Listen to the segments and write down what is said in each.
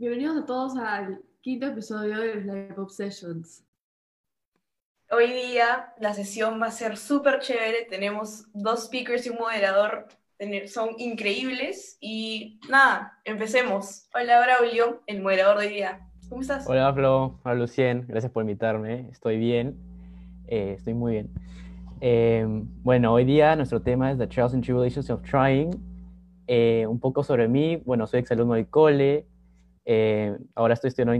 Bienvenidos a todos al quinto episodio de Live Obsessions. Hoy día la sesión va a ser súper chévere. Tenemos dos speakers y un moderador. Son increíbles. Y nada, empecemos. Hola Braulio, el moderador de hoy día. ¿Cómo estás? Hola Flo, hola Lucien, gracias por invitarme. Estoy bien, eh, estoy muy bien. Eh, bueno, hoy día nuestro tema es The Trials and Tribulations of Trying. Eh, un poco sobre mí, bueno, soy exalumno del cole, ahora estoy estudiando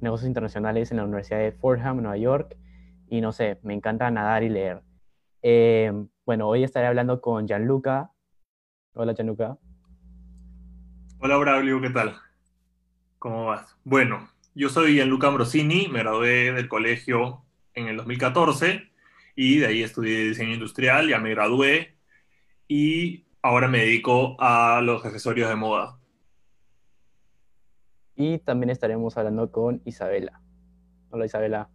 negocios internacionales en la Universidad de Fordham, Nueva York, y no sé, me encanta nadar y leer. bueno, hoy estaré hablando con Gianluca. Hola Gianluca. Hola Braulio, ¿qué tal? ¿Cómo vas? Bueno, yo soy Gianluca Ambrosini, me gradué del colegio en el 2014 y de ahí estudié diseño industrial, ya me gradué y ahora me dedico a los accesorios de moda. Y también estaremos hablando con Isabela. Hola Isabela.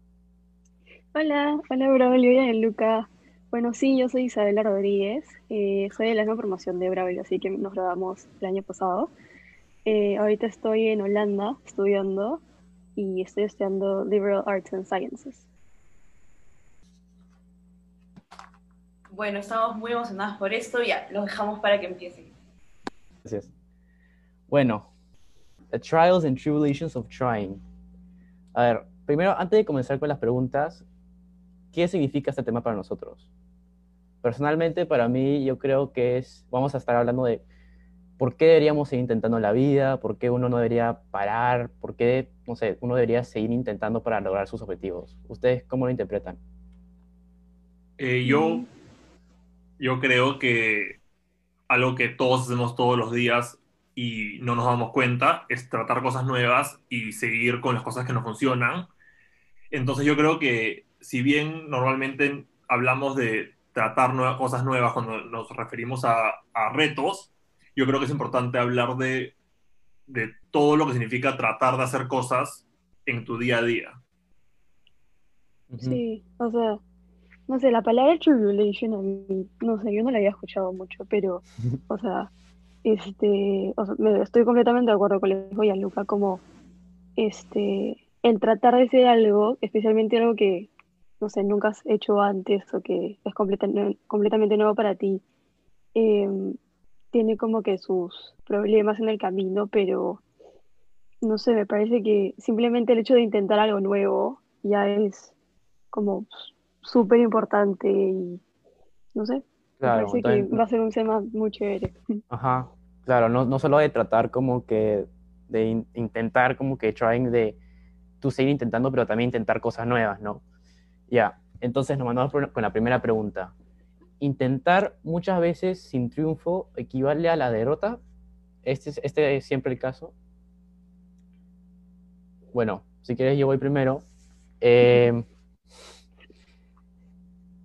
Hola, hola Braulio y Gianluca. Bueno, sí, yo soy Isabela Rodríguez, eh, soy de la misma formación de Braulio, así que nos graduamos el año pasado. Eh, ahorita estoy en Holanda estudiando y estoy estudiando Liberal Arts and Sciences. Bueno, estamos muy emocionados por esto. Ya, los dejamos para que empiecen. Gracias. Bueno, The Trials and Tribulations of Trying. A ver, primero, antes de comenzar con las preguntas, ¿qué significa este tema para nosotros? Personalmente, para mí, yo creo que es, vamos a estar hablando de por qué deberíamos seguir intentando la vida, por qué uno no debería parar, por qué, no sé, uno debería seguir intentando para lograr sus objetivos. ¿Ustedes cómo lo interpretan? Eh, yo yo creo que algo que todos hacemos todos los días y no nos damos cuenta es tratar cosas nuevas y seguir con las cosas que no funcionan. Entonces yo creo que si bien normalmente hablamos de tratar nuevas, cosas nuevas cuando nos referimos a, retos, yo creo que es importante hablar de, de todo lo que significa tratar de hacer cosas en tu día a día. Sí, o sea, no sé, la palabra tribulation a mí, no sé, yo no la había escuchado mucho, pero, o sea, este, me, estoy completamente de acuerdo con lo que dijo Luca, como, este, el tratar de hacer algo, especialmente algo que, no sé, nunca has hecho antes o que es completamente nuevo para ti, em, tiene como que sus problemas en el camino, pero, no sé, me parece que simplemente el hecho de intentar algo nuevo ya es como súper importante y no sé, claro, parece que va a ser un tema muy chévere. Ajá, claro, no, no solo de tratar como que, de intentar como que trying de tú seguir intentando, pero también intentar cosas nuevas, ¿no? Ya, entonces nos mandamos con la primera pregunta. ¿Intentar muchas veces sin triunfo equivale a la derrota? ¿Este, este es siempre el caso? Bueno, si quieres yo voy primero. Eh,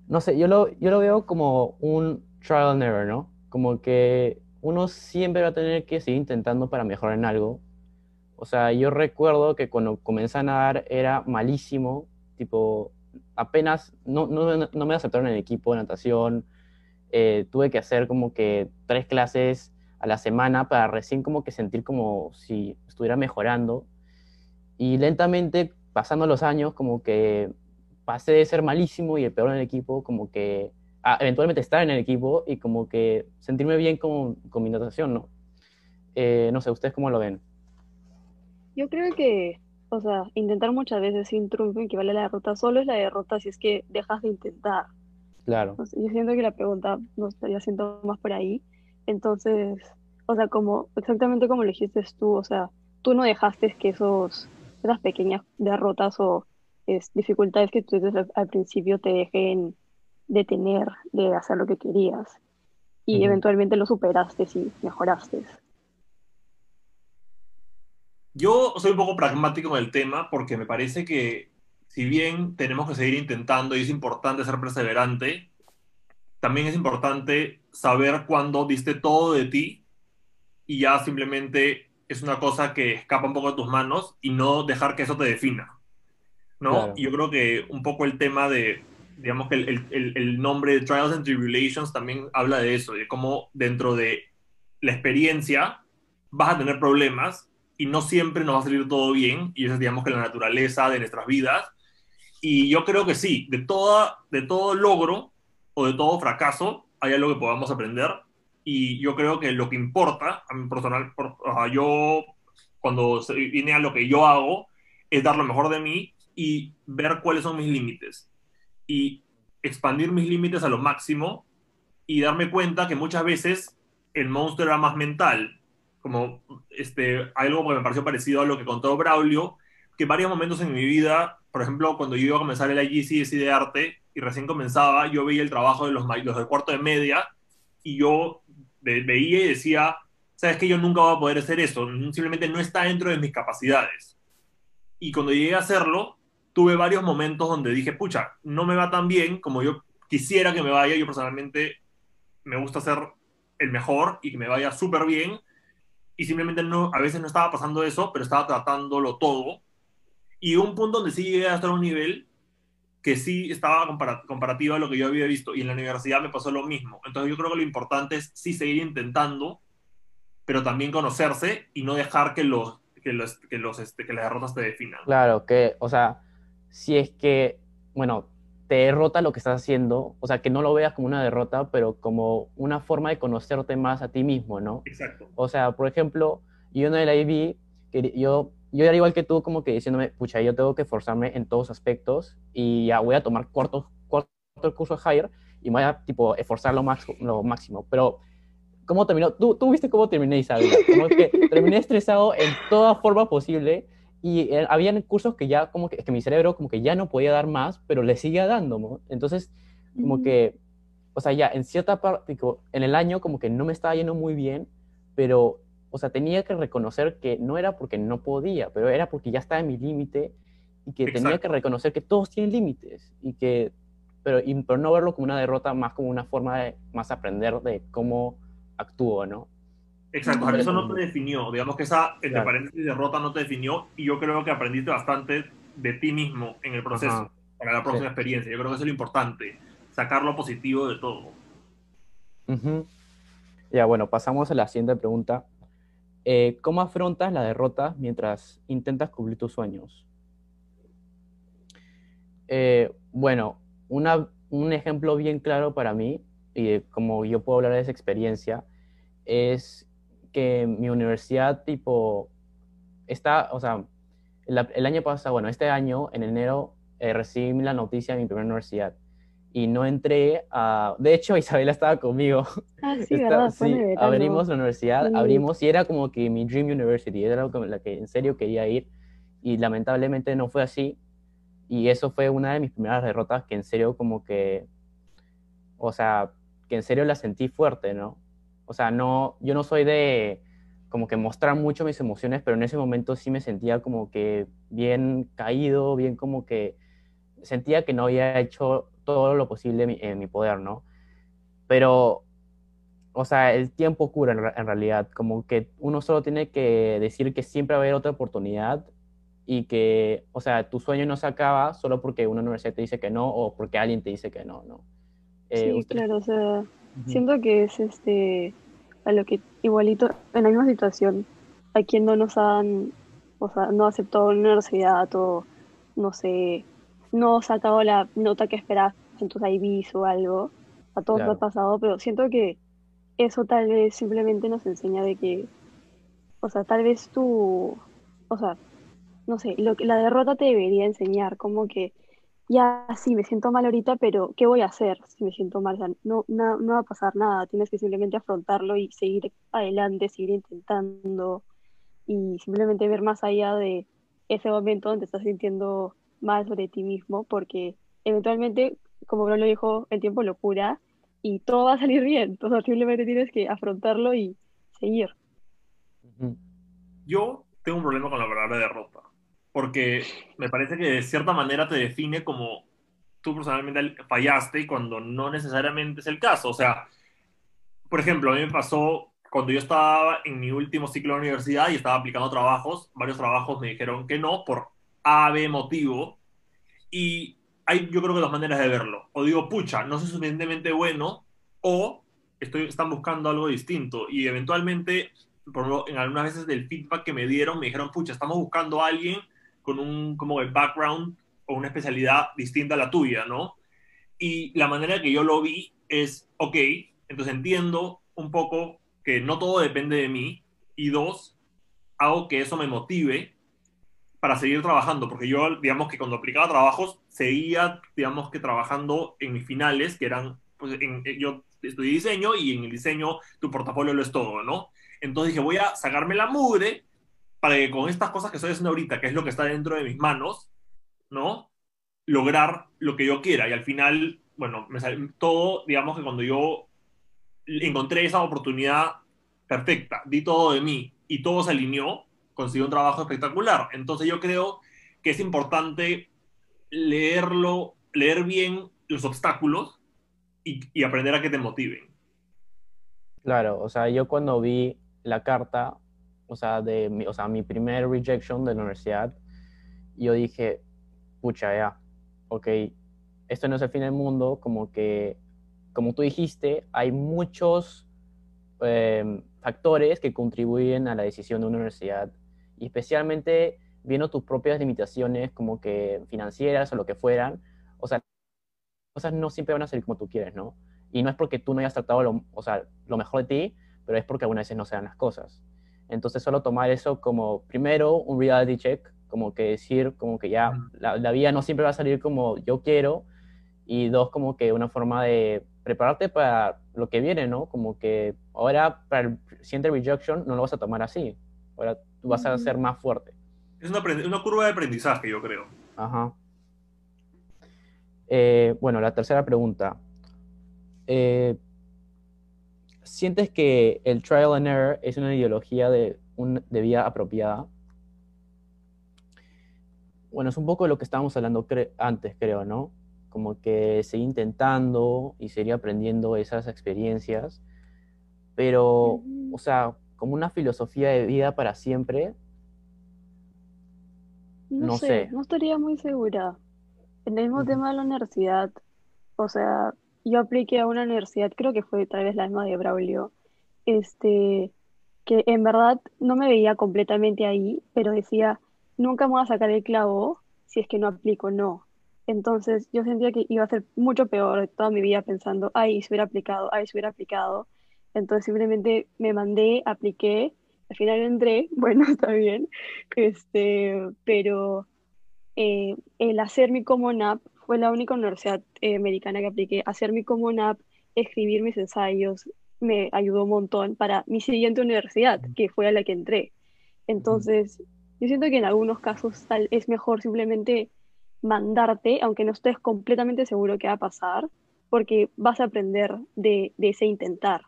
no sé, yo lo, yo lo veo como un trial and error, ¿no? Como que uno siempre va a tener que seguir intentando para mejorar en algo. O sea, yo recuerdo que cuando comencé a nadar era malísimo, tipo, apenas no, no, no me aceptaron en el equipo de natación, eh, tuve que hacer como que tres clases a la semana para recién como que sentir como si estuviera mejorando. Y lentamente, pasando los años, como que pasé de ser malísimo y el peor en el equipo, como que eventualmente estar en el equipo y como que sentirme bien con, con mi natación, ¿no? Eh, no sé, ¿ustedes cómo lo ven? Yo creo que, o sea, intentar muchas veces sin triunfo equivale a la derrota, solo es la derrota si es que dejas de intentar. Claro. yo siento que la pregunta no estaría siendo más por ahí. Entonces, o sea, como exactamente como lo dijiste tú, o sea, tú no dejaste que esos, esas pequeñas derrotas o es dificultades que tú desde al principio te dejen detener de hacer lo que querías y eventualmente lo superaste y mejoraste. Yo soy un poco pragmático en el tema porque me parece que si bien tenemos que seguir intentando y es importante ser perseverante, también es importante saber cuándo diste todo de ti y ya simplemente es una cosa que escapa un poco de tus manos y no dejar que eso te defina. ¿No? Yo creo que un poco el tema de, digamos que el, el, el, nombre de Trials and Tribulations también habla de eso, de cómo dentro de la experiencia vas a tener problemas, y no siempre nos va a salir todo bien, y eso es, digamos, que la naturaleza de nuestras vidas. Y yo creo que sí, de, toda, de todo logro o de todo fracaso hay algo que podamos aprender. Y yo creo que lo que importa, a mí personal, por- o sea, yo cuando se viene a lo que yo hago, es dar lo mejor de mí y ver cuáles son mis límites. Y expandir mis límites a lo máximo y darme cuenta que muchas veces el monstruo era más mental. Como este, algo que me pareció parecido a lo que contó Braulio, que varios momentos en mi vida, por ejemplo, cuando yo iba a comenzar el IGCSE de arte y recién comenzaba, yo veía el trabajo de los, los de cuarto de media y yo ve- veía y decía, sabes que yo nunca voy a poder hacer eso, simplemente no está dentro de mis capacidades. Y cuando llegué a hacerlo, tuve varios momentos donde dije, pucha, no me va tan bien como yo quisiera que me vaya, yo personalmente me gusta ser el mejor y que me vaya súper bien. Y simplemente no, a veces no estaba pasando eso, pero estaba tratándolo todo. Y un punto donde sí llegué hasta un nivel que sí estaba compara- comparativo a lo que yo había visto. Y en la universidad me pasó lo mismo. Entonces yo creo que lo importante es sí seguir intentando, pero también conocerse y no dejar que los que los que los este, que las derrotas te definan. Claro, que, o sea, si es que, bueno, te derrota lo que estás haciendo, o sea, que no lo veas como una derrota, pero como una forma de conocerte más a ti mismo, ¿no? Exacto. O sea, por ejemplo, yo en el IB, que yo, yo era igual que tú, como que diciéndome, pucha, yo tengo que esforzarme en todos aspectos y ya voy a tomar cuarto, cuarto curso de Higher y me voy a, tipo, esforzar lo, max- lo máximo. Pero, ¿cómo terminó? ¿Tú, tú viste cómo terminé, Isabel? Como que terminé estresado en toda forma posible y eh, habían cursos que ya, como que, es que mi cerebro como que ya no podía dar más, pero le seguía dando, ¿no? Entonces, como que, o sea, ya en cierta parte, tipo, en el año como que no me estaba yendo muy bien, pero, o sea, tenía que reconocer que no era porque no podía, pero era porque ya estaba en mi límite y que tenía Exacto. que reconocer que todos tienen límites y que, pero, y, pero no verlo como una derrota, más como una forma de más aprender de cómo actúo, ¿no? Exacto, eso no te definió. Digamos que esa, entre Claro. paréntesis, derrota no te definió y yo creo que aprendiste bastante de ti mismo en el proceso Ajá. para la próxima Sí. experiencia. Yo creo que eso es lo importante, sacar lo positivo de todo. Ujú. Ya, bueno, pasamos a la siguiente pregunta. Eh, ¿cómo afrontas la derrota mientras intentas cumplir tus sueños? Eh, bueno, una- un ejemplo bien claro para mí, y de como yo puedo hablar de esa experiencia, es que mi universidad, tipo, está, o sea, la- el año pasado, bueno, este año, en enero, eh, recibí la noticia de mi primera universidad y no entré a... De hecho, Isabela estaba conmigo. Ah, sí, Está- verdad, sí, abrimos la universidad, Sí. abrimos y era como que mi Dream University, era como la que en serio quería ir y lamentablemente no fue así y eso fue una de mis primeras derrotas que en serio como que, o sea, que en serio la sentí fuerte, ¿no? O sea, no, yo no soy de como que mostrar mucho mis emociones, pero en ese momento sí me sentía como que bien caído, bien como que sentía que no había hecho todo lo posible en mi, en mi poder, ¿no? Pero, o sea, el tiempo cura en, en realidad, como que uno solo tiene que decir que siempre va a haber otra oportunidad y que, o sea, tu sueño no se acaba solo porque una universidad te dice que no o porque alguien te dice que no, ¿no? Eh, Sí, ustedes- claro, o sea, Siento que es este a lo que igualito en la misma situación a quien no nos han, o sea, no aceptado la universidad o no sé, no sacado la nota que esperabas en tus IBs o algo, a todos nos Claro. ha pasado, pero siento que eso tal vez simplemente nos enseña de que, o sea, tal vez tú, o sea, no sé, lo que la derrota te debería enseñar, como que ya sí, me siento mal ahorita, pero ¿qué voy a hacer si me siento mal? No, na- no va a pasar nada, tienes que simplemente afrontarlo y seguir adelante, seguir intentando y simplemente ver más allá de ese momento donde estás sintiendo mal sobre ti mismo, porque eventualmente, como Bruno lo dijo, el tiempo lo cura y todo va a salir bien, sea, simplemente tienes que afrontarlo y seguir. Yo tengo un problema con la palabra derrota, porque me parece que de cierta manera te define como tú personalmente fallaste cuando no necesariamente es el caso. O sea, por ejemplo, a mí me pasó cuando yo estaba en mi último ciclo de universidad y estaba aplicando trabajos, varios trabajos me dijeron que no por A, B motivo, y hay yo creo que dos maneras de verlo. O digo, pucha, no soy suficientemente bueno, o estoy, están buscando algo distinto, y eventualmente por ejemplo, en algunas veces del feedback que me dieron, me dijeron, pucha, estamos buscando a alguien con un como el background o una especialidad distinta a la tuya, ¿no? Y la manera que yo lo vi es, ok, entonces entiendo un poco que no todo depende de mí y dos, hago que eso me motive para seguir trabajando, porque yo, digamos que cuando aplicaba trabajos, seguía, digamos que trabajando en mis finales, que eran, pues en, yo estudié diseño y en el diseño tu portafolio lo es todo, ¿no? Entonces dije, voy a sacarme la mugre para que con estas cosas que estoy haciendo ahorita, que es lo que está dentro de mis manos, ¿no? Lograr lo que yo quiera. Y al final, bueno, me sale todo, digamos que cuando yo encontré esa oportunidad perfecta, di todo de mí y todo se alineó, conseguí un trabajo espectacular. Entonces yo creo que es importante leerlo, leer bien los obstáculos y, y aprender a que te motiven. Claro, o sea, yo cuando vi la carta, o sea, de mi, o sea, mi primer rejection de la universidad, yo dije, pucha, ya, ok, esto no es el fin del mundo, como que, como tú dijiste, hay muchos eh, factores que contribuyen a la decisión de una universidad, y especialmente viendo tus propias limitaciones, como que financieras o lo que fueran, o sea, cosas no siempre van a salir como tú quieres, ¿no? Y no es porque tú no hayas tratado lo, o sea, lo mejor de ti, pero es porque algunas veces no se dan las cosas. Entonces solo tomar eso como, primero, un reality check, como que decir, como que ya la, la, vida no siempre va a salir como yo quiero, y dos, como que una forma de prepararte para lo que viene, ¿no? Como que ahora para el siguiente rejection no lo vas a tomar así, ahora tú vas a ser más fuerte. Es una, una curva de aprendizaje, yo creo. Ajá. Eh, bueno, la tercera pregunta. Eh, ¿Sientes que el trial and error es una ideología de, un, de vida apropiada? Bueno, es un poco de lo que estábamos hablando cre antes, creo, ¿no? Como que seguir intentando y seguir aprendiendo esas experiencias, pero, o sea, como una filosofía de vida para siempre. No, No sé, sé. no estaría muy segura. En el mismo tema de la universidad, o sea, yo apliqué a una universidad, creo que fue tal vez la misma de Braulio, este, que en verdad no me veía completamente ahí, pero decía, nunca me voy a sacar el clavo si es que no aplico, no. Entonces yo sentía que iba a ser mucho peor toda mi vida pensando, ay, si hubiera aplicado, ay, si hubiera aplicado. Entonces simplemente me mandé, apliqué, al final entré, bueno, está bien, este, pero eh, el hacer mi Common App fue la única universidad eh, americana que apliqué. Hacer mi Common App, escribir mis ensayos, me ayudó un montón para mi siguiente universidad, que fue a la que entré. Entonces, yo siento que en algunos casos tal, es mejor simplemente mandarte, aunque no estés completamente seguro qué va a pasar, porque vas a aprender de, de ese intentar.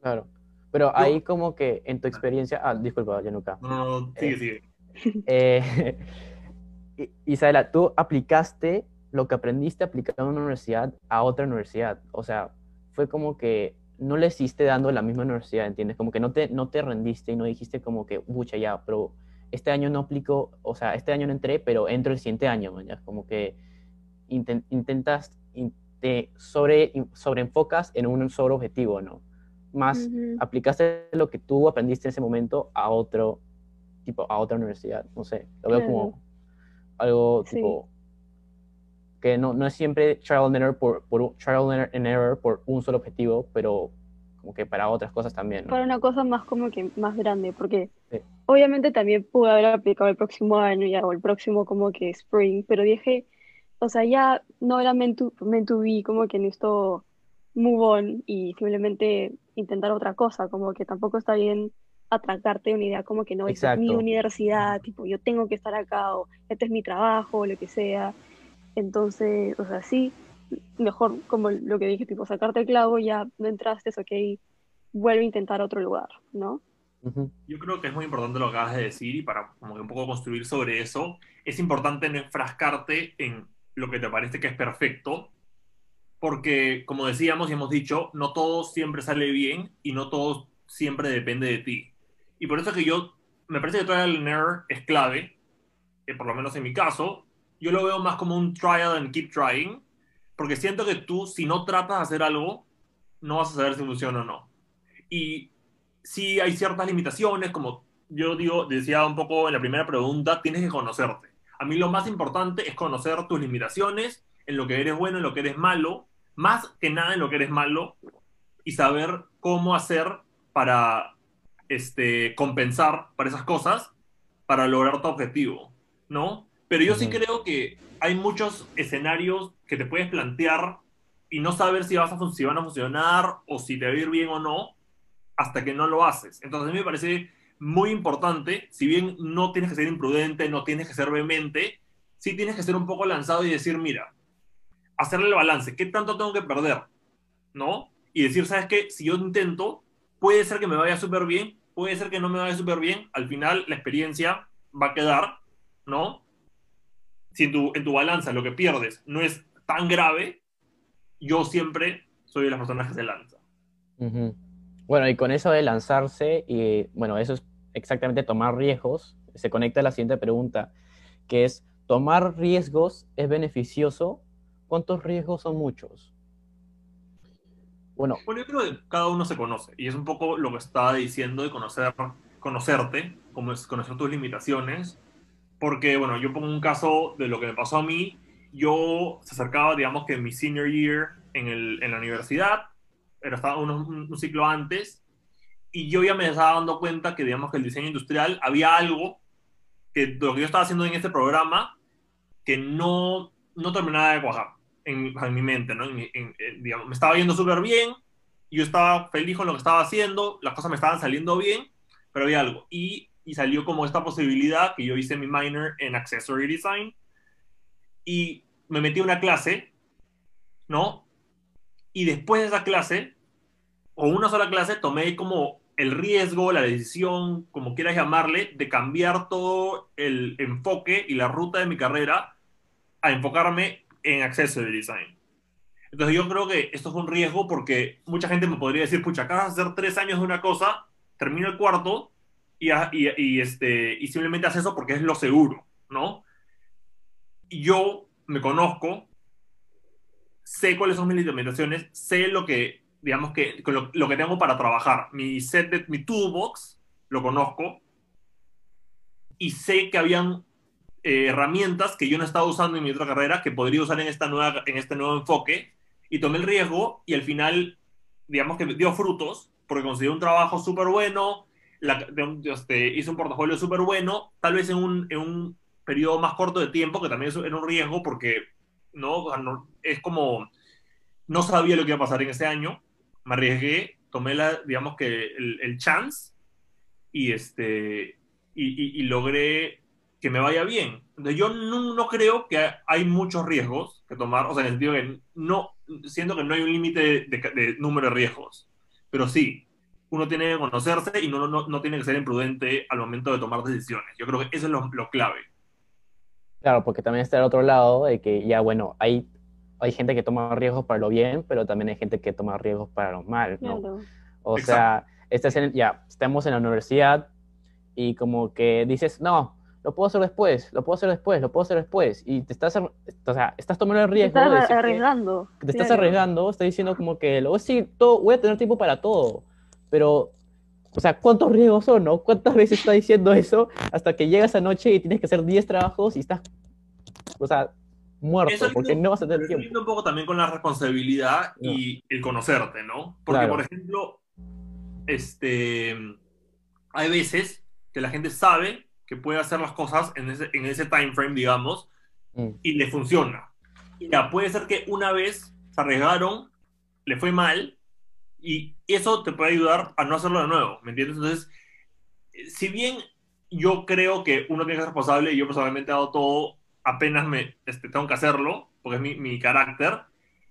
Claro. Pero ahí como que en tu experiencia... Ah, disculpa, Yanuka. No, no, no, sigue, sigue. Eh, Isabela, tú aplicaste lo que aprendiste aplicando en una universidad a otra universidad. O sea, fue como que no le hiciste dando la misma universidad, ¿entiendes? Como que no te, no te rendiste y no dijiste como que, bucha, ya, pero este año no aplico, o sea, este año no entré, pero entro el siguiente año, man, ya. Como que inten- intentas, in- te sobre, sobreenfocas en un solo objetivo, ¿no? Más aplicaste lo que tú aprendiste en ese momento a otro, tipo, a otra universidad. No sé, lo veo Claro. como algo Sí. tipo que no, no es siempre trial and error por, por trial and and error por un solo objetivo, pero como que para otras cosas también, ¿no? Para una cosa más como que más grande, porque Sí. obviamente también pude haber aplicado el próximo año ya, o el próximo como que spring, pero dije, o sea, ya no era meant to, meant to be, como que necesito move on y simplemente intentar otra cosa, como que tampoco está bien atracarte de una idea como que no, esta es mi universidad, tipo, yo tengo que estar acá, o este es mi trabajo, o lo que sea. Entonces, o sea, sí, mejor como lo que dije, tipo, sacarte el clavo, ya no entraste, es ok, vuelve a intentar otro lugar, ¿no? Yo creo que es muy importante lo que acabas de decir y para como que un poco construir sobre eso, es importante no enfrascarte en lo que te parece que es perfecto, porque como decíamos y hemos dicho, no todo siempre sale bien y no todo siempre depende de ti. Y por eso es que yo, me parece que trial and error es clave, que por lo menos en mi caso, yo lo veo más como un trial and keep trying, porque siento que tú, si no tratas de hacer algo, no vas a saber si funciona o no. Y sí hay ciertas limitaciones, como yo digo, decía un poco en la primera pregunta, tienes que conocerte. A mí lo más importante es conocer tus limitaciones, en lo que eres bueno, en lo que eres malo, más que nada en lo que eres malo, y saber cómo hacer para este, compensar para esas cosas para lograr tu objetivo, ¿no? Pero yo sí creo que hay muchos escenarios que te puedes plantear y no saber si, vas a si van a funcionar o si te va a ir bien o no hasta que no lo haces. Entonces a mí me parece muy importante, si bien no tienes que ser imprudente, no tienes que ser vehemente, sí tienes que ser un poco lanzado y decir, mira, hacerle el balance, ¿qué tanto tengo que perder? ¿No? Y decir, ¿sabes qué? Si yo intento, puede ser que me vaya súper bien, puede ser que no me vaya súper bien, al final la experiencia va a quedar, ¿no? Si en tu, en tu balanza lo que pierdes no es tan grave, yo siempre soy de las personas que se lanza. Bueno, y con eso de lanzarse, y bueno, eso es exactamente tomar riesgos, se conecta a la siguiente pregunta, que es, ¿tomar riesgos es beneficioso? ¿Cuántos riesgos son muchos? Bueno, Bueno, yo creo que cada uno se conoce y es un poco lo que estaba diciendo de conocer, conocerte, como es conocer tus limitaciones, porque, bueno, yo pongo un caso de lo que me pasó a mí, yo se acercaba, digamos que en mi senior year en, el, en la universidad, era estaba un, un, ciclo antes, y yo ya me estaba dando cuenta que, digamos que el diseño industrial había algo que lo que yo estaba haciendo en este programa que no, no terminaba de cuajar en, en mi mente, ¿no? En digamos, me estaba yendo súper bien, yo estaba feliz con lo que estaba haciendo, las cosas me estaban saliendo bien, pero había algo. Y, y salió como esta posibilidad que yo hice mi minor en Accessory Design y me metí a una clase, ¿no? Y después de esa clase, o una sola clase, tomé como el riesgo, la decisión, como quieras llamarle, de cambiar todo el enfoque y la ruta de mi carrera a enfocarme en Accessory Design. Entonces yo creo que esto es un riesgo porque mucha gente me podría decir, pucha, acabas de hacer tres años de una cosa, termino el cuarto y, a- y, y, este, y simplemente haces eso porque es lo seguro, ¿no? Yo me conozco, sé cuáles son mis limitaciones, sé lo que, digamos que, lo, lo que tengo para trabajar. Mi set de, mi toolbox, lo conozco, y sé que habían eh, herramientas que yo no estaba usando en mi otra carrera que podría usar en, esta nueva, en este nuevo enfoque, y tomé el riesgo, y al final, digamos que dio frutos, porque conseguí un trabajo súper bueno, la- este, hice un portafolio súper bueno, tal vez en un, en un periodo más corto de tiempo, que también era un riesgo porque ¿no? O sea, no- es como, no sabía lo que iba a pasar en ese año, me arriesgué, tomé la, digamos que el, el chance y, este, y, y- y logré que me vaya bien. Yo no, no creo que hay muchos riesgos que tomar, o sea, en el sentido que no, siento que no hay un límite de, de- de número de riesgos, pero sí, uno tiene que conocerse y no, no, no tiene que ser imprudente al momento de tomar decisiones. Yo creo que eso es lo, lo clave. Claro, porque también está el otro lado de que ya, bueno, hay, hay gente que toma riesgos para lo bien, pero también hay gente que toma riesgos para lo mal, ¿no? Claro. O Exacto. sea, estás en, ya, estamos en la universidad y como que dices, no, lo puedo hacer después, lo puedo hacer después, lo puedo hacer después, y te estás, o sea, estás tomando el Te riesgo estás de decir que- arriesgando. que te estás claro. arriesgando, estás diciendo como que luego sí, todo, voy a tener tiempo para todo, pero, o sea, ¿cuántos riesgos son, no? ¿Cuántas veces estás diciendo eso hasta que llegas anoche y tienes que hacer 10 trabajos y estás, o sea, muerto, Eso porque mismo- no vas a tener tiempo? un poco también con la responsabilidad y el conocerte, ¿no? Porque, Claro. por ejemplo, este, hay veces que la gente sabe que puede hacer las cosas en ese, en ese time frame, digamos, Mm, y le funciona. Y ya, puede ser que una vez se arriesgaron, le fue mal, y eso te puede ayudar a no hacerlo de nuevo, ¿me entiendes? Entonces, si bien yo creo que uno tiene que ser responsable, y yo personalmente he dado todo, apenas me este, tengo que hacerlo, porque es mi, mi carácter,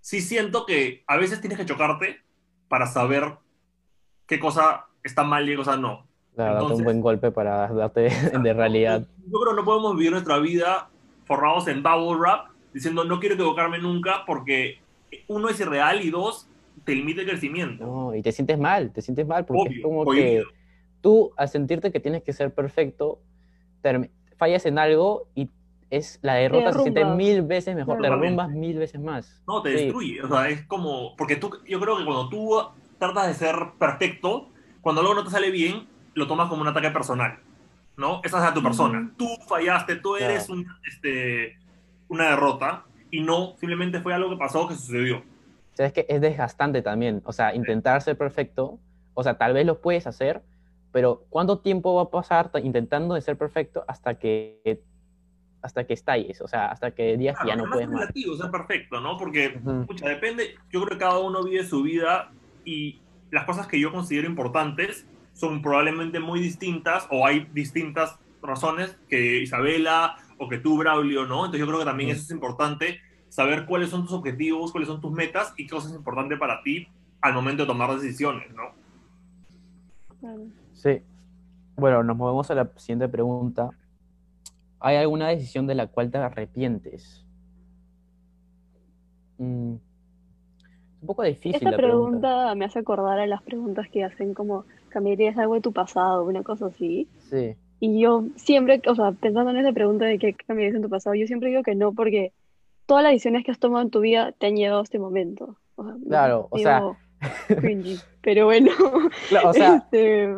sí siento que a veces tienes que chocarte para saber qué cosa está mal y qué cosa no. Claro, date un Entonces- buen golpe para darte de realidad. Yo creo que no podemos vivir nuestra vida forrados en bubble wrap, diciendo no quiero equivocarme nunca porque uno es irreal y dos te limita el crecimiento. No, y te sientes mal, te sientes mal, porque es Obvio, como que tú, al sentirte que tienes que ser perfecto, fallas en algo y es la derrota se siente mil veces mejor, te derrumbas mil veces más. No, te Sí. destruye. O sea, es como. Porque tú, yo creo que cuando tú tratas de ser perfecto, cuando algo no te sale bien, lo tomas como un ataque personal, ¿no? Esa es a tu persona. Tú fallaste, tú eres Claro. un, este, una derrota y no, simplemente fue algo que pasó, que sucedió. O sea, es que es desgastante también. O sea, intentar ser perfecto, o sea, tal vez lo puedes hacer, pero ¿cuánto tiempo va a pasar ta- intentando de ser perfecto hasta que hasta que estalles? O sea, hasta que digas que ya Claro, no puedes es más. relativo, ser perfecto, ¿no? Porque, Ujú. pucha, depende, yo creo que cada uno vive su vida y las cosas que yo considero importantes son probablemente muy distintas o hay distintas razones que Isabela o que tú, Braulio, ¿no? Entonces yo creo que también eso es importante, saber cuáles son tus objetivos, cuáles son tus metas y qué cosa es importante para ti al momento de tomar decisiones, ¿no? Sí. Bueno, nos movemos a la siguiente pregunta. ¿Hay alguna decisión de la cual te arrepientes? Mm, es un poco difícil Esta la pregunta me hace acordar a las preguntas que hacen como, ¿cambiarías algo de tu pasado? Una cosa así. Sí, Y yo siempre, o sea, pensando en esa pregunta de qué cambiarías en tu pasado, yo siempre digo que no, porque todas las decisiones que has tomado en tu vida te han llevado a este momento. O sea, Claro, o sea- cringy, pero bueno, Claro, o sea, este,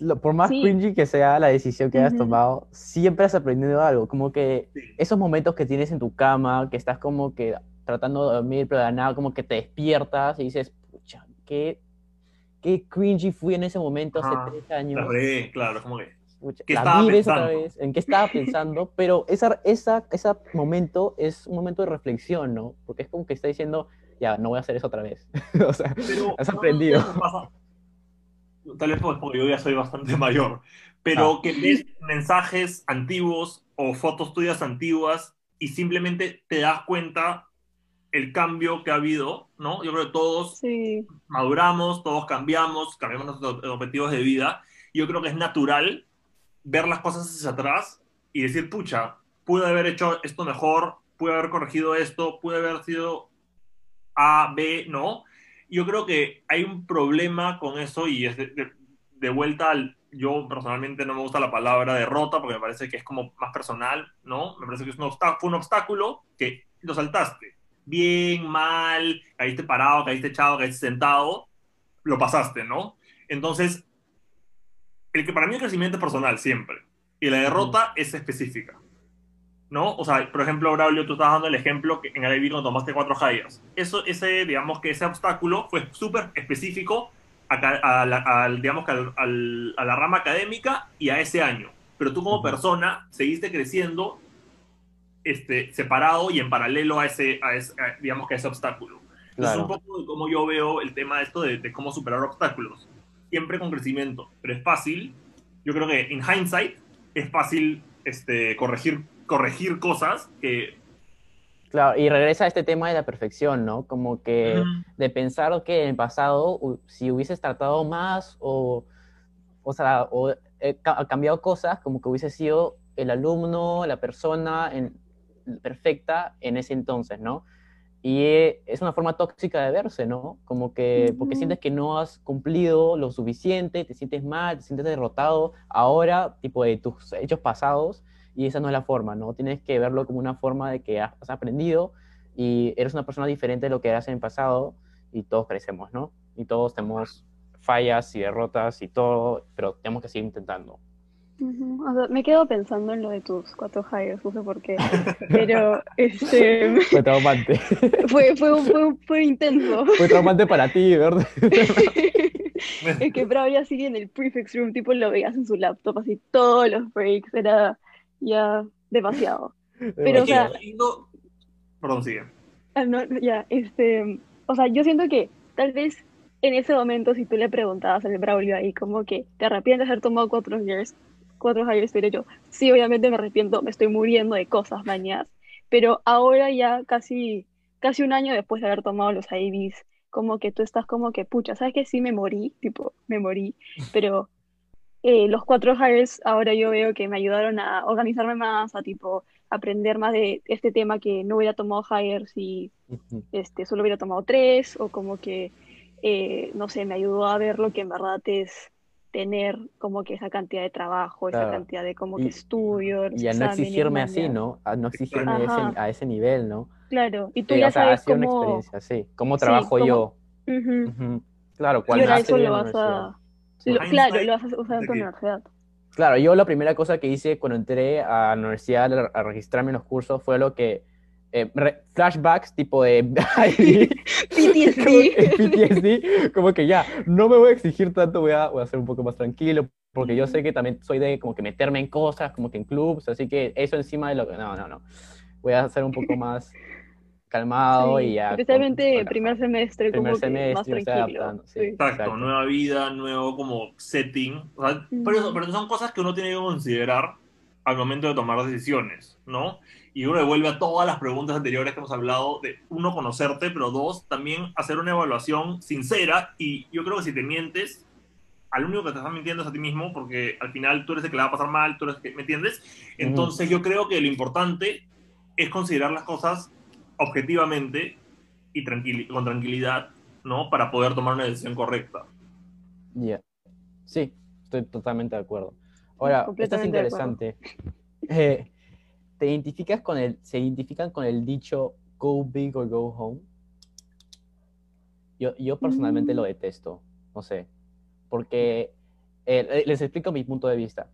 lo- por más sí. cringy que sea la decisión que hayas Ujú. tomado, siempre has aprendido algo. Como que esos momentos que tienes en tu cama, que estás como que tratando de dormir, pero de nada como que te despiertas y dices, pucha, qué, qué cringy fui en ese momento hace tres años. Regué, claro, como que... ¿Qué la otra pensando? vez, en qué estaba pensando, pero esa, esa, ese momento es un momento de reflexión, ¿no? Porque es como que está diciendo, ya, no voy a hacer eso otra vez. o sea, Pero has aprendido. no, no pasa. Tal vez porque yo ya soy bastante mayor, pero Ah. que ves mensajes antiguos o fotos tuyas antiguas y simplemente te das cuenta el cambio que ha habido, ¿no? Yo creo que todos sí, maduramos, todos cambiamos, cambiamos nuestros objetivos de vida. Yo creo que es natural ver las cosas hacia atrás y decir, pucha, pude haber hecho esto mejor, pude haber corregido esto, pude haber sido A, B, ¿no? Yo creo que hay un problema con eso y es de, de- de vuelta al... Yo personalmente no me gusta la palabra derrota porque me parece que es como más personal, ¿no? Me parece que es un obstáculo, fue un obstáculo que lo saltaste. Bien, mal, caíste parado, caíste echado, caíste sentado, lo pasaste, ¿no? Entonces, el que para mí el crecimiento es personal siempre y la derrota es específica. ¿No? O sea, por ejemplo, Braulio, tú estabas dando el ejemplo que en el IB cuando tomaste cuatro hires. Eso, ese, digamos que ese obstáculo fue súper específico a, a la, al, digamos a la rama académica y a ese año. Pero tú como persona seguiste creciendo este, separado y en paralelo a ese, a ese- a, digamos que a ese obstáculo. Entonces, Claro. un poco de cómo yo veo el tema de esto de, de cómo superar obstáculos. Siempre con crecimiento, pero es fácil. Yo creo que en hindsight es fácil este, corregir, corregir cosas que... Claro, y regresa a este tema de la perfección, ¿no? Como que de pensar que en el pasado, si hubieses tratado más o, o sea, o eh, ca- cambiado cosas, como que hubiese sido el alumno, la persona en- perfecta en ese entonces, ¿no? Y eh, es una forma tóxica de verse, ¿no? Como que, porque sientes que no has cumplido lo suficiente, te sientes mal, te sientes derrotado ahora, tipo de tus hechos pasados, y esa no es la forma, ¿no? Tienes que verlo como una forma de que has has aprendido y eres una persona diferente de lo que eras en el pasado y todos crecemos, ¿no? Y todos tenemos fallas y derrotas y todo, pero tenemos que seguir intentando. Ujú, O sea, me quedo pensando en lo de tus cuatro hires, no sé por qué, pero este, Fue traumante. fue, fue, un- fue, un- fue intenso. Fue traumante para ti, ¿verdad? Es que Bravo ya sigue en el prefix room, tipo lo veías en su laptop, así todos los breaks, era ya demasiado. Pero, o sea- lindo- Perdón, sigue. Ah, no, ya, este, o sea, yo siento que tal vez en ese momento si tú le preguntabas al Braulio ahí como que te arrepientes de haber tomado cuatro years, cuatro hires, pero yo, sí, obviamente me arrepiento, me estoy muriendo de cosas mañas, pero ahora ya casi, casi un año después de haber tomado los IVs, como que tú estás como que, pucha, ¿sabes que Sí me morí, tipo, me morí, pero eh, los cuatro hires ahora yo veo que me ayudaron a organizarme más, a tipo aprender más de este tema que no hubiera tomado hires y este, solo hubiera tomado tres, o como que, eh, no sé, me ayudó a ver lo que en verdad es tener como que esa cantidad de trabajo, esa cantidad de como Y- que estudio, los Y a no exigirme así. ¿no? A no exigirme a ese, a ese nivel, ¿no? Claro, y tú Sí, ya o sea, ha sabes sido una cómo... experiencia, sí. ¿Cómo Sí, trabajo cómo- yo? Claro, Y cuando eso lo vas a, Lo- claro, lo vas a usar en tu universidad. Claro, yo la primera cosa que hice cuando entré a la universidad a a registrarme en los cursos fue lo que... eh, flashbacks tipo de... PTSD. PTSD, como que ya, no me voy a exigir tanto, voy a, voy a ser un poco más tranquilo, porque yo sé que también soy de como que meterme en cosas, como que en clubs, así que eso encima de lo que... No, no, no. Voy a ser un poco más calmado Sí, y ya... Especialmente primer semestre, Primer como que más semestre, me estoy tranquilo. sí. Sí. Exacto, Exacto. nueva vida, nuevo como setting. O sea, pero, eso- pero son cosas que uno tiene que considerar al momento de tomar decisiones, ¿no? Y uno devuelve a todas las preguntas anteriores que hemos hablado de, uno, conocerte, pero dos, también hacer una evaluación sincera. Y yo creo que si te mientes, al único que te estás mintiendo es a ti mismo, porque al final tú eres el que la va a pasar mal, tú eres el que, ¿me entiendes? Entonces yo creo que lo importante es considerar las cosas objetivamente y tranquili- con tranquilidad, ¿no? Para poder tomar una decisión correcta. Ya. Sí, estoy totalmente de acuerdo. Ahora, esto es interesante. Eh, ¿Te identificas con el, se identifican con el dicho go big or go home? Yo, yo personalmente Mm. lo detesto, no sé, porque eh, les explico mi punto de vista.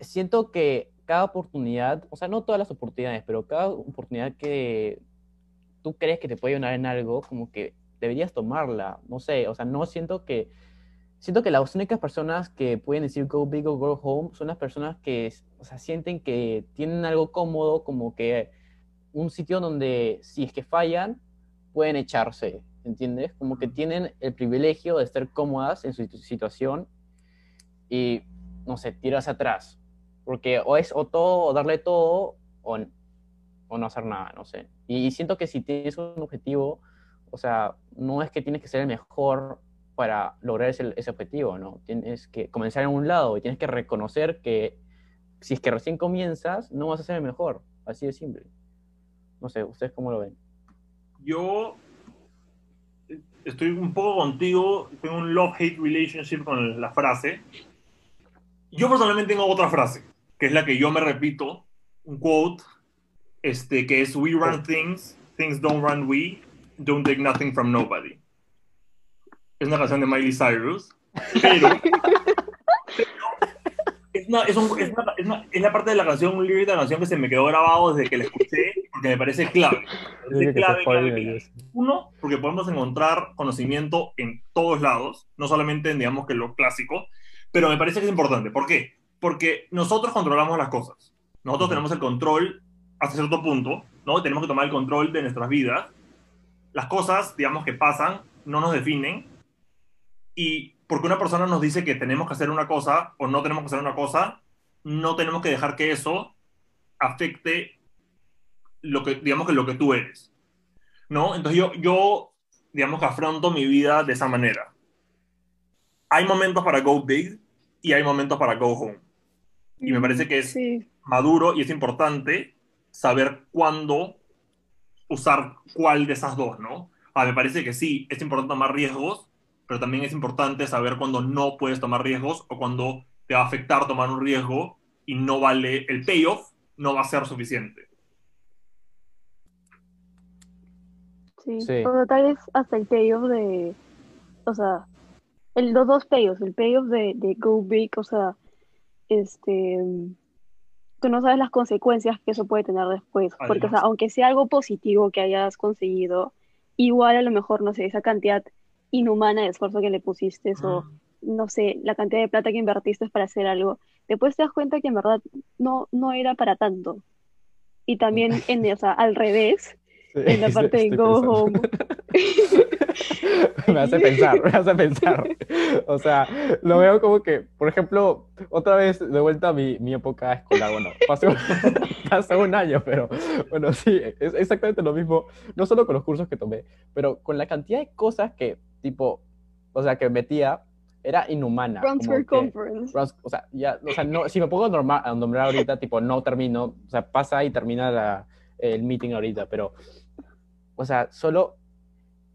Siento que cada oportunidad, o sea, no todas las oportunidades, pero cada oportunidad que tú crees que te puede ayudar en algo, como que deberías tomarla, no sé, o sea, no siento que, siento que las únicas personas que pueden decir go big or go home son las personas que, o sea, sienten que tienen algo cómodo, como que un sitio donde si es que fallan, pueden echarse, ¿entiendes? Como que tienen el privilegio de estar cómodas en su situ- situación y, no sé, tirarse atrás, porque o es o todo, o darle todo, o, o no hacer nada, no sé. Y, siento que si tienes un objetivo, o sea, no es que tienes que ser el mejor para lograr ese, ese objetivo, ¿no? Tienes que comenzar en un lado y tienes que reconocer que si es que recién comienzas, no vas a ser el mejor, así de simple. No sé, ¿ustedes cómo lo ven? Yo estoy un poco contigo, tengo un love-hate relationship con la frase. Yo personalmente tengo otra frase, que es la que yo me repito, un quote, este, que es We run things, things don't run we, don't take nothing from nobody. Es una canción de Miley Cyrus, pero una- es un- es una- es una- es la parte de la canción, un lyric de la canción que se me quedó grabado desde que la escuché, porque me parece clave. Me parece clave, clave, clave. Uno, porque podemos encontrar conocimiento en todos lados, no solamente en, digamos, que lo clásico, pero me parece que es importante. ¿Por qué? Porque nosotros controlamos las cosas. Nosotros tenemos el control hasta cierto punto, ¿no? Tenemos que tomar el control de nuestras vidas. Las cosas, digamos, que pasan, no nos definen. Y porque una persona nos dice que tenemos que hacer una cosa o no tenemos que hacer una cosa, no tenemos que dejar que eso afecte lo que, digamos, que lo que tú eres. ¿no? Entonces yo, yo, digamos que afronto mi vida de esa manera. Hay momentos para go big y hay momentos para go home. Y me parece que es Sí, maduro y es importante saber cuándo usar cuál de esas dos, ¿no? Ah, me parece que sí, es importante tomar riesgos, pero también es importante saber cuándo no puedes tomar riesgos o cuándo te va a afectar tomar un riesgo y no vale, el payoff no va a ser suficiente. sí. Sí. O sea, tal vez hasta el payoff de. O sea, el, los dos payoffs. El payoff de, de Go Big, o sea, este. Tú no sabes las consecuencias que eso puede tener después. Porque, o sea, aunque sea algo positivo que hayas conseguido, igual a lo mejor, no sé, esa cantidad inhumana de esfuerzo que le pusiste o no sé, la cantidad de plata que invertiste para hacer algo, después te das cuenta que en verdad no, no era para tanto. Y también, en, o sea, al revés, en la parte de Go pensando. Home. me hace pensar, me hace pensar. O sea, lo veo como que, por ejemplo, otra vez de vuelta a mi, mi época escolar. Bueno, pasó, pasó un año, pero bueno, sí, es exactamente lo mismo, no solo con los cursos que tomé, pero con la cantidad de cosas que, tipo, o sea, que metía, era inhumana. como Transfer que- Conference. O sea, ya, o sea, no, si me pongo a, norma- a nombrar ahorita, tipo, no termino, o sea, pasa y termina la- el meeting ahorita, pero, o sea, solo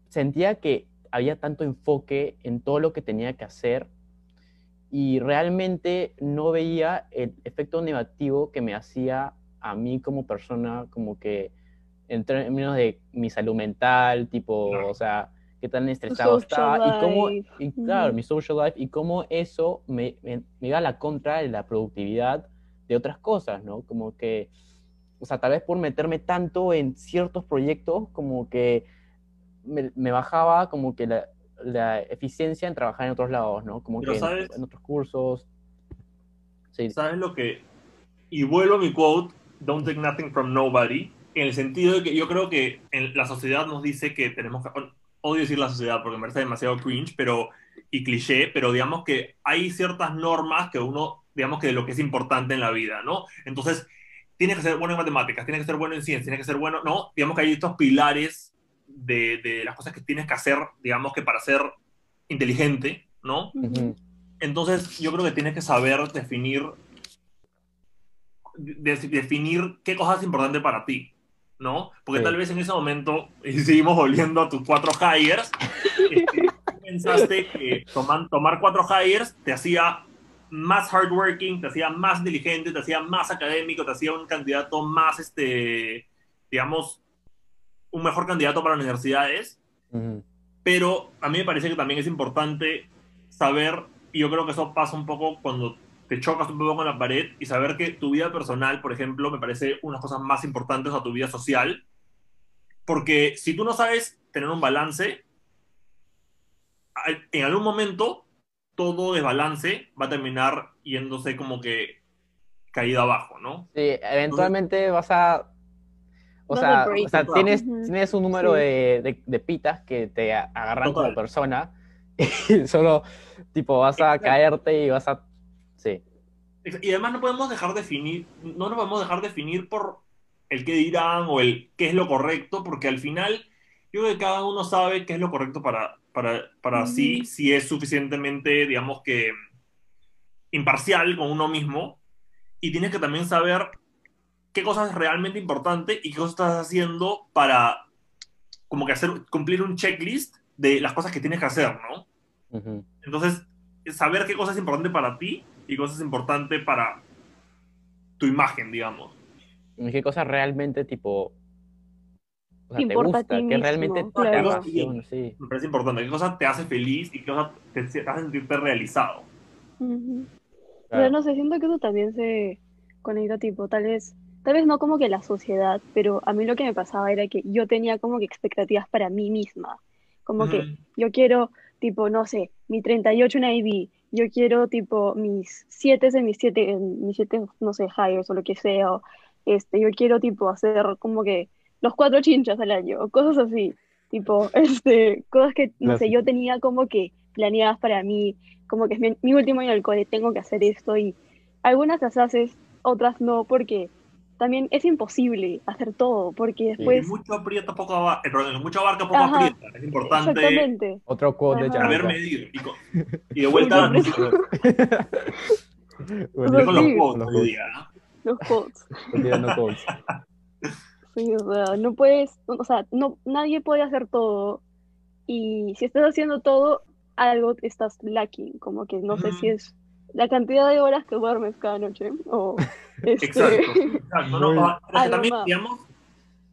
sentía que había tanto enfoque en todo lo que tenía que hacer y realmente no veía el efecto negativo que me hacía a mí como persona, como que en términos de mi salud mental, tipo, Claro. o sea, qué tan estresado estaba social y cómo, y claro, mi social life y cómo eso me, me, me iba a la contra de la productividad de otras cosas, ¿no? Como que, o sea, tal vez por meterme tanto en ciertos proyectos, como que me, me bajaba como que la, la eficiencia en trabajar en otros lados, ¿no? Como Pero que en- ¿sabes? en otros cursos. Sí, ¿Sabes lo que...? Y vuelvo a mi quote, don't take nothing from nobody, en el sentido de que yo creo que en la sociedad nos dice que tenemos que... Odio decir la sociedad porque me parece demasiado cringe pero, y cliché, pero digamos que hay ciertas normas que uno, digamos que de lo que es importante en la vida, ¿no? Entonces, tienes que ser bueno en matemáticas, tienes que ser bueno en ciencia, tienes que ser bueno, ¿no? Digamos que hay estos pilares de, de las cosas que tienes que hacer, digamos que para ser inteligente, ¿no? Ujú. Entonces, yo creo que tienes que saber definir, de- definir qué cosa es importante para ti, ¿no? Porque Sí. tal vez en ese momento, y seguimos volviendo a tus cuatro hires, este, pensaste que toman- tomar cuatro hires te hacía más hardworking, te hacía más diligente, te hacía más académico, te hacía un candidato más, este, digamos, un mejor candidato para universidades pero a mí me parece que también es importante saber, y yo creo que eso pasa un poco cuando te chocas un poco con la pared, y saber que tu vida personal, por ejemplo, me parece unas cosas más importantes a tu vida social, porque si tú no sabes tener un balance, al- en algún momento todo desbalance va a terminar yéndose como que caída abajo, ¿no? Sí, eventualmente vas a. O sea, o sea, tienes, un número Sí. de, de- de pitas que te agarran Total. como persona y solo, tipo, vas a Exacto. caerte y vas a. Sí, Y además no podemos dejar definir, no nos podemos dejar definir por el qué dirán o el qué es lo correcto, porque al final yo creo que cada uno sabe qué es lo correcto para, para, para sí, si es suficientemente, digamos que, imparcial con uno mismo, y tienes que también saber qué cosa es realmente importante y qué cosas estás haciendo para como que hacer, cumplir un checklist de las cosas que tienes que hacer, ¿no? Entonces, saber qué cosa es importante para ti y qué cosa es importante para tu imagen, digamos. Y qué cosa realmente, tipo. O sea, te gusta, ti que mismo, realmente te apasiona, sí. Me parece importante. ¿Qué cosa te hace feliz y qué cosa te, te hace sentirte realizado? Claro. Pero no sé, siento que eso también se conecta, tipo, tal vez, tal vez no como que la sociedad, pero a mí lo que me pasaba era que yo tenía como que expectativas para mí misma. Como que yo quiero, tipo, no sé, mi 38 en IB, yo quiero, tipo, mis 7 en mis 7, en mis 7, no sé, hires o lo que sea, o, este, yo quiero, tipo, hacer como que los cuatro chinchas al año, o cosas así, tipo, este, cosas que, no sé, yo tenía como que planeadas para mí, como que es mi, mi último año del cole, tengo que hacer esto, y algunas las haces, otras no, porque también es imposible hacer todo, porque Sí. después, mucho aprieta, poco abarca. perdón, mucho abarca, poco Ajá. aprieta. Es importante exactamente. Otro quote de Ajá. saber Jamaica. medir. Y, de vuelta, no Bueno, sé con los Sí. quotes Los hoy día. ¿no? Los quotes. quotes. Sí, o sea, no puedes, o sea, no, nadie puede hacer todo y si estás haciendo todo, algo estás lacking, como que no sé si es la cantidad de horas que duermes cada noche o este, Exacto, exacto. ¿no? Muy- Ah, pero también, digamos,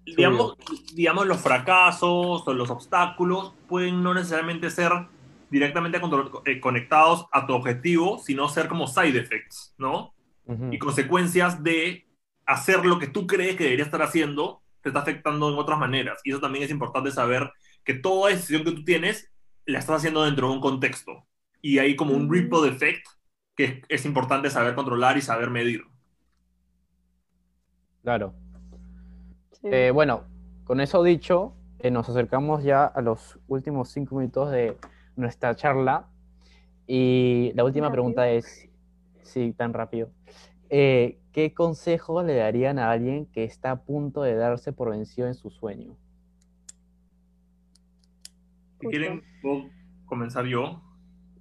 digamos, digamos, los fracasos o los obstáculos pueden no necesariamente ser directamente eh, conectados a tu objetivo, sino ser como side effects, ¿no? Ujú. Y consecuencias de hacer lo que tú crees que deberías estar haciendo te está afectando en otras maneras. Y eso también es importante saber que toda decisión que tú tienes la estás haciendo dentro de un contexto. Y hay como un ripple effect que es, es importante saber controlar y saber medir. Claro. sí. Eh, bueno, con eso dicho, eh, nos acercamos ya a los últimos cinco minutos de nuestra charla. Y la última Rápido. pregunta es, sí, tan rápido. Eh, ¿qué consejo le darían a alguien que está a punto de darse por vencido en su sueño? Si quieren, puedo comenzar yo.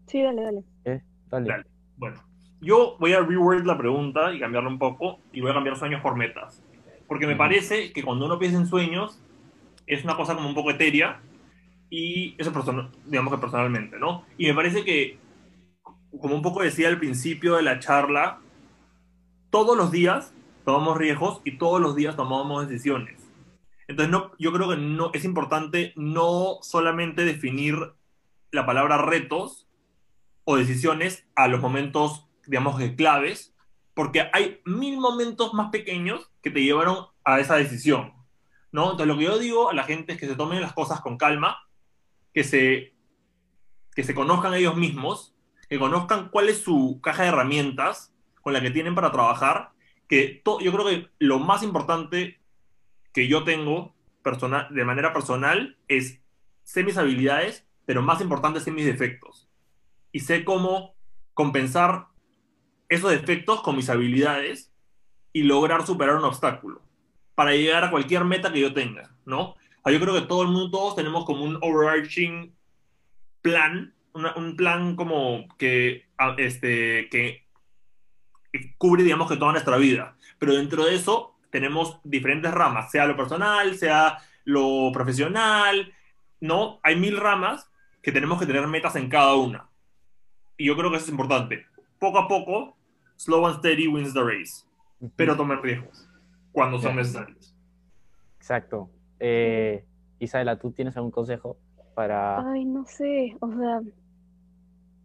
Sí, dale, dale. ¿Eh? Dale. Dale. Bueno, yo voy a reword la pregunta y cambiarla un poco y voy a cambiar sueños por metas. Porque me parece que cuando uno piensa en sueños es una cosa como un poco etérea y eso digamos que personalmente, ¿no? Y me parece que, como un poco decía al principio de la charla, todos los días tomamos riesgos y todos los días tomamos decisiones. Entonces, no, yo creo que no, es importante no solamente definir la palabra retos o decisiones a los momentos, digamos, claves, porque hay mil momentos más pequeños que te llevaron a esa decisión, ¿no? Entonces, lo que yo digo a la gente es que se tomen las cosas con calma, que se, que se conozcan ellos mismos, que conozcan cuál es su caja de herramientas con la que tienen para trabajar, que to- yo creo que lo más importante que yo tengo personal, de manera personal es sé mis habilidades, pero más importante sé mis defectos. Y sé cómo compensar esos defectos con mis habilidades y lograr superar un obstáculo para llegar a cualquier meta que yo tenga, ¿no? Yo creo que todo el mundo, todos tenemos como un overarching plan, una- un plan como que, a- este, que cubre, digamos, que toda nuestra vida. Pero dentro de eso tenemos diferentes ramas, sea lo personal, sea lo profesional, ¿no? Hay mil ramas que tenemos que tener metas en cada una. Y yo creo que eso es importante. Poco a poco, slow and steady wins the race. Pero tomen riesgos cuando son necesarios. Exacto. Eh, Isabela, ¿tú tienes algún consejo para... Ay, no sé, o sea,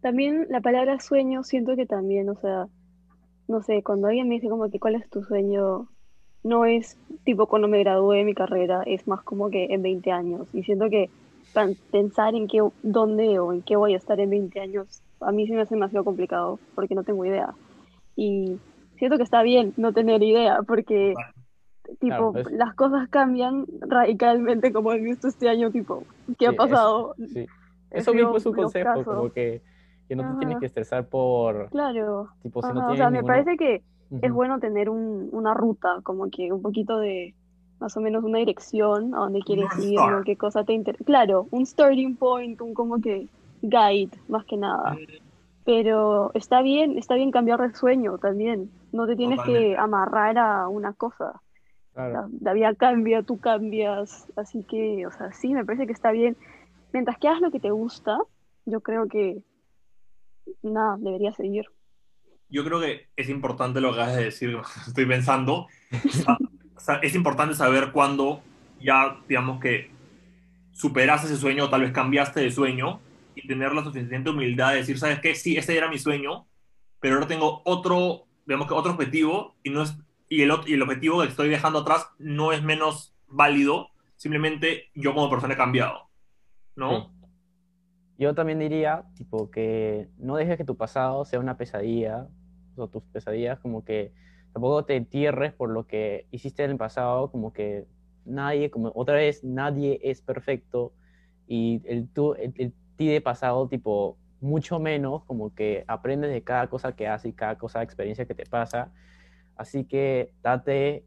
también la palabra sueño siento que también, o sea, no sé, cuando alguien me dice como que cuál es tu sueño, no es tipo cuando me gradué de mi carrera, es más como que en 20 años. Y siento que pensar en qué, dónde o en qué voy a estar en 20 años, a mí se me hace demasiado complicado porque no tengo idea. Y siento que está bien no tener idea porque tipo, Claro, es- las cosas cambian radicalmente como he visto este año, tipo, ¿qué ha Sí, pasado? Sí. Eso mismo es un consejo, casos. como que, que no te tienes Ajá. que estresar por, Claro, tipo, si no ajá, o sea, me ninguno- parece que es Ujú. bueno tener un, una ruta, como que un poquito de, más o menos una dirección a dónde quieres ir. ¿Qué cosa te interesa? Claro, un starting point, un como que guide, más que nada. Pero está bien, está bien cambiar de sueño también. No te tienes que amarrar a una cosa. Claro. La, la vida cambia, tú cambias. Así que, o sea, sí, me parece que está bien. Mientras que hagas lo que te gusta, yo creo que nada, debería seguir. Yo creo que es importante lo que acabas de decir, estoy pensando. Sa- sa- es importante saber cuándo ya, digamos que superaste ese sueño o tal vez cambiaste de sueño y tener la suficiente humildad de decir, ¿sabes qué? Sí, ese era mi sueño, pero ahora tengo otro, digamos que otro objetivo y, no es, y, el, y el objetivo que estoy dejando atrás no es menos válido, simplemente yo como persona he cambiado, ¿no? Sí. Yo también diría, tipo, que no dejes que tu pasado sea una pesadilla, o tus pesadillas, como que tampoco te entierres por lo que hiciste en el pasado, como que nadie, como otra vez, nadie es perfecto, y el, tú, el, el de pasado, tipo, mucho menos, como que aprendes de cada cosa que haces y cada cosa, experiencia que te pasa, así que date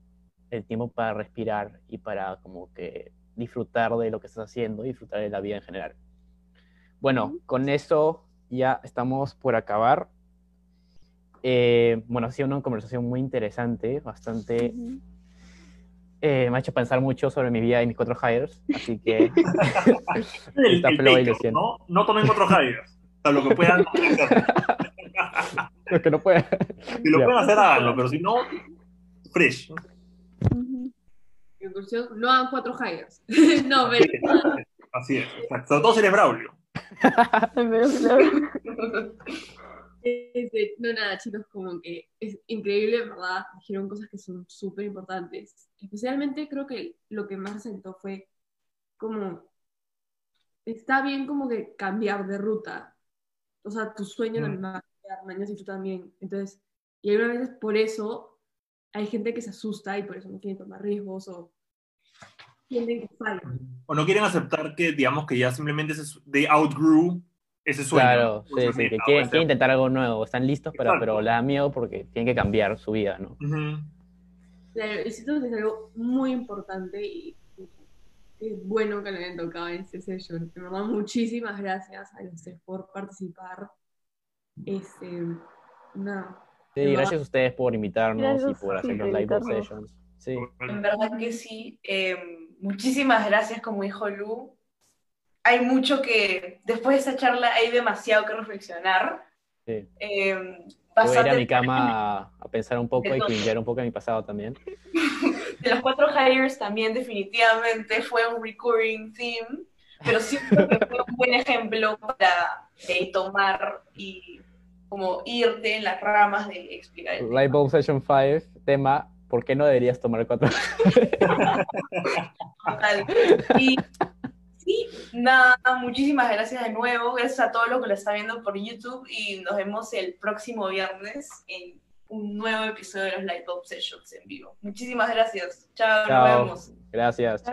el tiempo para respirar y para como que disfrutar de lo que estás haciendo, disfrutar de la vida en general. Bueno, con eso ya estamos por acabar. Eh, bueno, ha sido una conversación muy interesante, bastante... Ujú. Eh, me ha hecho pensar mucho sobre mi vida y mis cuatro hires, así que El, Está el. ¿no? No tomen otros hires. O sea, lo que puedan lo que no puede... Si lo Ya. pueden hacer, háganlo, pero si no, fresh. Conclusión, no hagan cuatro hires. no, pero... Así es, exacto. Sobre todo si eres Braulio. Este, no, nada, chicos, como que es increíble, ¿verdad? Dijeron cosas que son súper importantes. Especialmente creo que lo que más resaltó fue como, está bien como que cambiar de ruta. O sea, tu sueño Mm. también va a mañana y tú también. Entonces, y algunas veces por eso hay gente que se asusta y por eso no quiere tomar riesgos o sienten que fallan. O no quieren aceptar que, digamos, que ya simplemente se, they outgrew ese sueño. Claro, sí, sí, que quieren, o sea, quieren intentar algo nuevo, están listos, para, pero le da miedo porque tienen que cambiar su vida, ¿no? ujú. Claro, y siento que es algo muy importante y qué bueno que le hayan tocado en este session. De verdad, muchísimas gracias a los tres por participar. Este, nada. Sí, gracias a ustedes por invitarnos y por sí, hacer los live sessions. Sí, En verdad que sí. Eh, muchísimas gracias, como dijo Lu. Hay mucho que, después de esta charla, hay demasiado que reflexionar. sí. Eh, voy a ir a mi cama a, a pensar un poco y cringear un poco de mi pasado también. de los cuatro hires también definitivamente fue un recurring theme, pero siento que fue un buen ejemplo para eh, tomar y como irte en las ramas de explicar el tema. Lightbulb Session 5, tema, ¿por qué no deberías tomar cuatro? Total. Y sí, nada, muchísimas gracias de nuevo. Gracias a todos los que lo están viendo por YouTube y nos vemos el próximo viernes en un nuevo episodio de los Light Bulb Sessions en vivo. Muchísimas gracias. Chao, Chao. nos vemos. Gracias.